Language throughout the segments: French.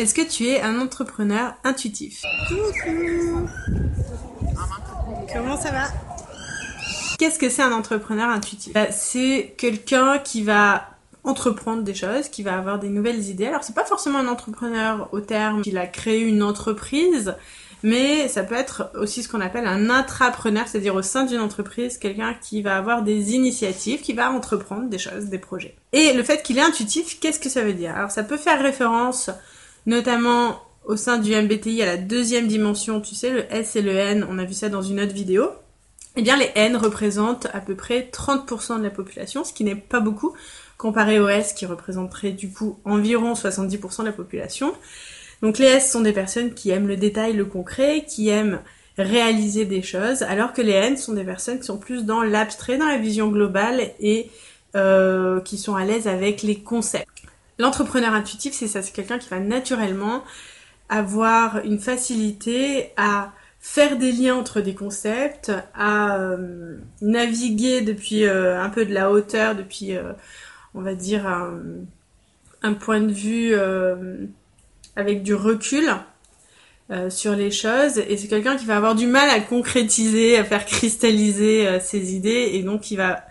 Est-ce que tu es un entrepreneur intuitif? Coucou Comment ça va? Qu'est-ce que c'est un entrepreneur intuitif? Bah, C'est quelqu'un qui va entreprendre des choses, qui va avoir des nouvelles idées. Alors c'est pas forcément un entrepreneur au terme qu'il a créé une entreprise, mais ça peut être aussi ce qu'on appelle un intrapreneur, c'est-à-dire au sein d'une entreprise, quelqu'un qui va avoir des initiatives, qui va entreprendre des choses, des projets. Et le fait qu'il est intuitif, qu'est-ce que ça veut dire? Alors ça peut faire référence notamment au sein du MBTI à la deuxième dimension, tu sais, le S et le N, on a vu ça dans une autre vidéo. Eh bien, les N représentent à peu près 30% de la population, ce qui n'est pas beaucoup, comparé au S qui représenterait du coup environ 70% de la population. Donc les S sont des personnes qui aiment le détail, le concret, qui aiment réaliser des choses, alors que les N sont des personnes qui sont plus dans l'abstrait, dans la vision globale et euh, qui sont à l'aise avec les concepts. L'entrepreneur intuitif, c'est ça, c'est quelqu'un qui va naturellement avoir une facilité à faire des liens entre des concepts, à euh, naviguer depuis euh, un peu de la hauteur, depuis, euh, on va dire, un, un point de vue avec du recul sur les choses. Et c'est quelqu'un qui va avoir du mal à concrétiser, à faire cristalliser ses idées, et donc qui va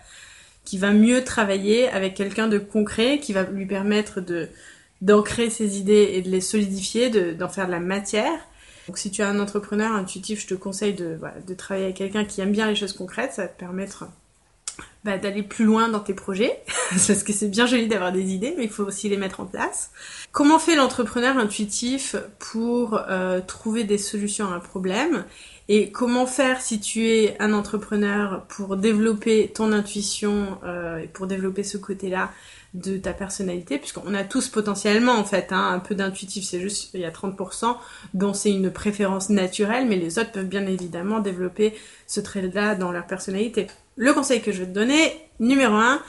qui va mieux travailler avec quelqu'un de concret, qui va lui permettre de d'ancrer ses idées et de les solidifier, d'en faire de la matière. Donc si tu es un entrepreneur intuitif, je te conseille de, de travailler avec quelqu'un qui aime bien les choses concrètes, ça va te permettre bah, d'aller plus loin dans tes projets, parce que c'est bien joli d'avoir des idées, mais il faut aussi les mettre en place. Comment fait l'entrepreneur intuitif pour euh, trouver des solutions à un problème? Et comment faire si tu es un entrepreneur pour développer ton intuition euh, et pour développer ce côté-là de ta personnalité, puisqu'on a tous potentiellement en fait hein, un peu d'intuitif, c'est juste il y a 30% dont c'est une préférence naturelle, mais les autres peuvent bien évidemment développer ce trait-là dans leur personnalité. Le conseil que je vais te donner, numéro 1,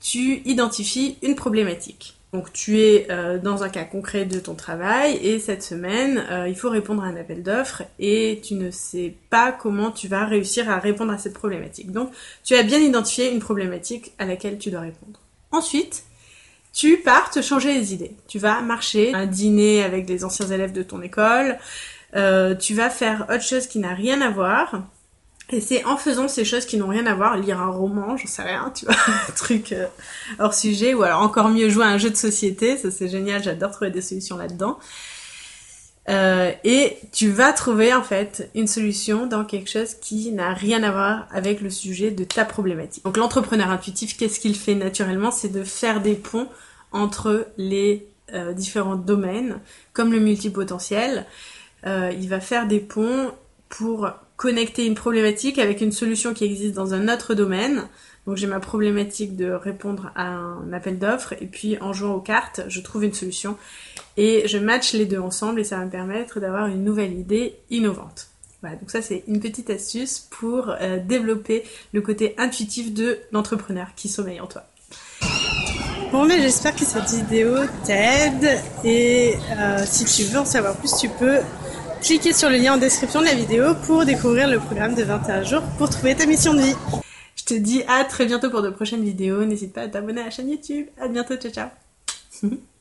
tu identifies une problématique. Donc tu es euh, dans un cas concret de ton travail et cette semaine, euh, il faut répondre à un appel d'offres et tu ne sais pas comment tu vas réussir à répondre à cette problématique. Donc tu as bien identifié une problématique à laquelle tu dois répondre. Ensuite, tu pars te changer les idées. Tu vas marcher, un dîner avec des anciens élèves de ton école, euh, tu vas faire autre chose qui n'a rien à voir et c'est en faisant ces choses qui n'ont rien à voir, lire un roman, j'en sais rien, tu vois, un truc euh, hors sujet, ou alors encore mieux jouer à un jeu de société, ça c'est génial, j'adore trouver des solutions là-dedans. Euh, et tu vas trouver en fait une solution dans quelque chose qui n'a rien à voir avec le sujet de ta problématique. Donc l'entrepreneur intuitif, qu'est-ce qu'il fait naturellement? C'est de faire des ponts entre les euh, différents domaines, comme le multipotentiel. Euh, il va faire des ponts pour connecter une problématique avec une solution qui existe dans un autre domaine. Donc j'ai ma problématique de répondre à un appel d'offres et puis en jouant aux cartes, je trouve une solution et je match les deux ensemble et ça va me permettre d'avoir une nouvelle idée innovante. Voilà, donc ça c'est une petite astuce pour euh, développer le côté intuitif de l'entrepreneur qui sommeille en toi. Bon mais j'espère que cette vidéo t'aide et euh, si tu veux en savoir plus tu peux cliquez sur le lien en description de la vidéo pour découvrir le programme de 21 jours pour trouver ta mission de vie. Je te dis à très bientôt pour de prochaines vidéos. N'hésite pas à t'abonner à la chaîne YouTube. À bientôt, ciao ciao.